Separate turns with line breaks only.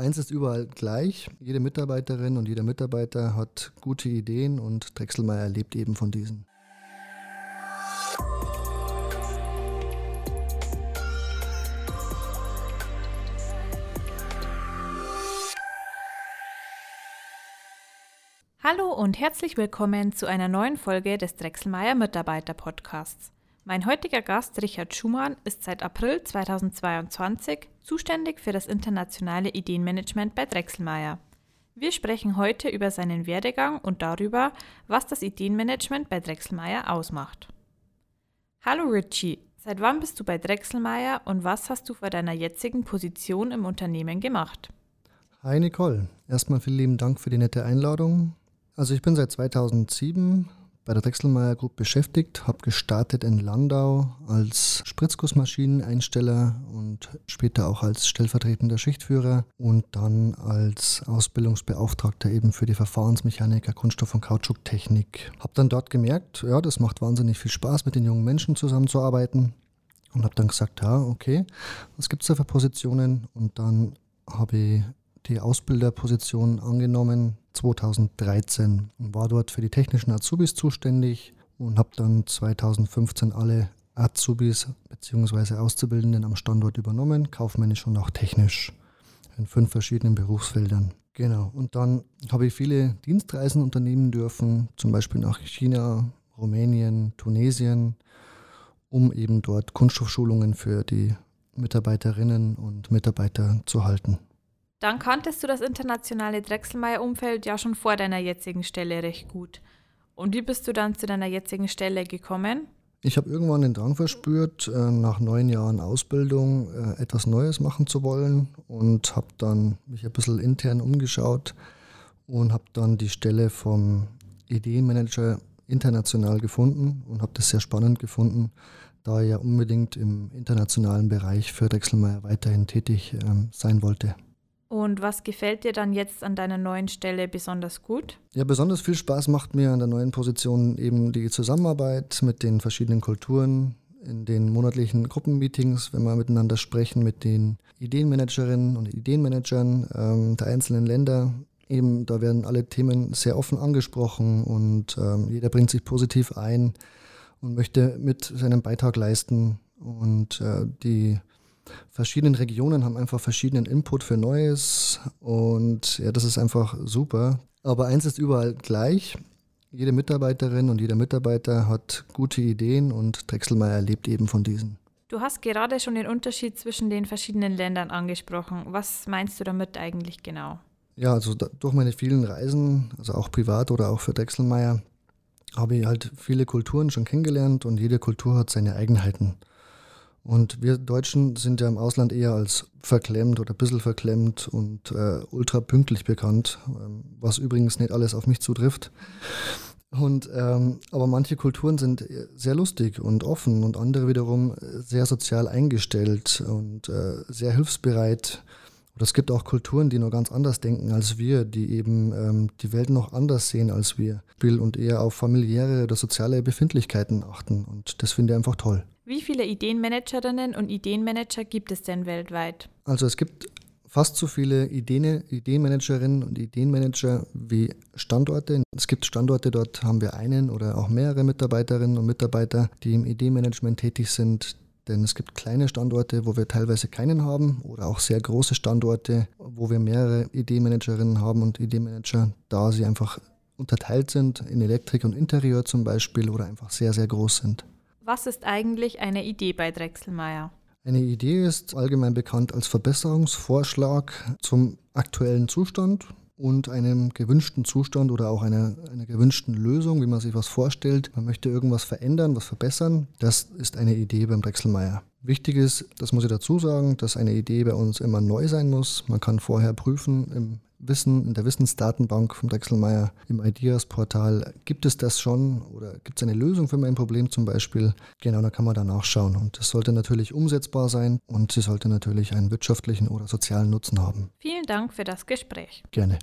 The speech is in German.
Eins ist überall gleich. Jede Mitarbeiterin und jeder Mitarbeiter hat gute Ideen und Drechselmeier lebt eben von diesen.
Hallo und herzlich willkommen zu einer neuen Folge des Drechselmeier Mitarbeiter Podcasts. Mein heutiger Gast Richard Schumann ist seit April 2022 zuständig für das internationale Ideenmanagement bei Drechselmeier. Wir sprechen heute über seinen Werdegang und darüber, was das Ideenmanagement bei Drechselmeier ausmacht. Hallo Richie, seit wann bist du bei Drechselmeier und was hast du vor deiner jetzigen Position im Unternehmen gemacht?
Hi Nicole, erstmal vielen lieben Dank für die nette Einladung. Also ich bin seit 2007 bei der Drechselmeier Group beschäftigt, habe gestartet in Landau als Spritzgussmaschineneinsteller und später auch als stellvertretender Schichtführer und dann als Ausbildungsbeauftragter eben für die Verfahrensmechaniker Kunststoff- und Kautschuktechnik. Habe dann dort gemerkt, ja, das macht wahnsinnig viel Spaß, mit den jungen Menschen zusammenzuarbeiten und habe dann gesagt, ja, okay, was gibt es da für Positionen? Und dann habe ich die Ausbilderposition angenommen 2013 und war dort für die technischen Azubis zuständig und habe dann 2015 alle Azubis bzw. Auszubildenden am Standort übernommen, kaufmännisch und auch technisch in fünf verschiedenen Berufsfeldern. Genau. Und dann habe ich viele Dienstreisen unternehmen dürfen, zum Beispiel nach China, Rumänien, Tunesien, um eben dort Kunststoffschulungen für die Mitarbeiterinnen und Mitarbeiter zu halten.
Dann kanntest du das internationale Drechselmeier-Umfeld ja schon vor deiner jetzigen Stelle recht gut. Und wie bist du dann zu deiner jetzigen Stelle gekommen?
Ich habe irgendwann den Drang verspürt, äh, nach neun Jahren Ausbildung äh, etwas Neues machen zu wollen und habe dann mich ein bisschen intern umgeschaut und habe dann die Stelle vom Ideenmanager international gefunden und habe das sehr spannend gefunden, da ich ja unbedingt im internationalen Bereich für Drechselmeier weiterhin tätig ähm, sein wollte.
Und was gefällt dir dann jetzt an deiner neuen Stelle besonders gut?
Ja, besonders viel Spaß macht mir an der neuen Position eben die Zusammenarbeit mit den verschiedenen Kulturen, in den monatlichen Gruppenmeetings, wenn wir miteinander sprechen mit den Ideenmanagerinnen und Ideenmanagern ähm, der einzelnen Länder. Eben, da werden alle Themen sehr offen angesprochen und ähm, jeder bringt sich positiv ein und möchte mit seinem Beitrag leisten. Und äh, die verschiedenen Regionen haben einfach verschiedenen Input für Neues und ja, das ist einfach super. Aber eins ist überall gleich. Jede Mitarbeiterin und jeder Mitarbeiter hat gute Ideen und Drechselmeier lebt eben von diesen.
Du hast gerade schon den Unterschied zwischen den verschiedenen Ländern angesprochen. Was meinst du damit eigentlich genau?
Ja, also da, durch meine vielen Reisen, also auch privat oder auch für Drechselmeier, habe ich halt viele Kulturen schon kennengelernt und jede Kultur hat seine Eigenheiten. Und wir Deutschen sind ja im Ausland eher als verklemmt oder ein bisschen verklemmt und äh, ultra pünktlich bekannt, ähm, was übrigens nicht alles auf mich zutrifft. Und, ähm, aber manche Kulturen sind sehr lustig und offen und andere wiederum sehr sozial eingestellt und äh, sehr hilfsbereit. Oder es gibt auch Kulturen, die noch ganz anders denken als wir, die eben ähm, die Welt noch anders sehen als wir und eher auf familiäre oder soziale Befindlichkeiten achten. Und das finde ich einfach toll.
Wie viele Ideenmanagerinnen und Ideenmanager gibt es denn weltweit?
Also es gibt fast so viele Ideen, Ideenmanagerinnen und Ideenmanager wie Standorte. Es gibt Standorte, dort haben wir einen oder auch mehrere Mitarbeiterinnen und Mitarbeiter, die im Ideenmanagement tätig sind. Denn es gibt kleine Standorte, wo wir teilweise keinen haben oder auch sehr große Standorte, wo wir mehrere Ideenmanagerinnen haben und Ideenmanager, da sie einfach unterteilt sind in Elektrik und Interieur zum Beispiel oder einfach sehr, sehr groß sind.
Was ist eigentlich eine Idee bei Drechselmeier?
Eine Idee ist allgemein bekannt als Verbesserungsvorschlag zum aktuellen Zustand und einem gewünschten Zustand oder auch einer, einer gewünschten Lösung, wie man sich was vorstellt. Man möchte irgendwas verändern, was verbessern. Das ist eine Idee beim Drechselmeier. Wichtig ist, das muss ich dazu sagen, dass eine Idee bei uns immer neu sein muss. Man kann vorher prüfen im Wissen, in der Wissensdatenbank vom Drechselmeier im Ideas-Portal, gibt es das schon oder gibt es eine Lösung für mein Problem zum Beispiel? Genau, da kann man da nachschauen. Und das sollte natürlich umsetzbar sein und sie sollte natürlich einen wirtschaftlichen oder sozialen Nutzen haben.
Vielen Dank für das Gespräch.
Gerne.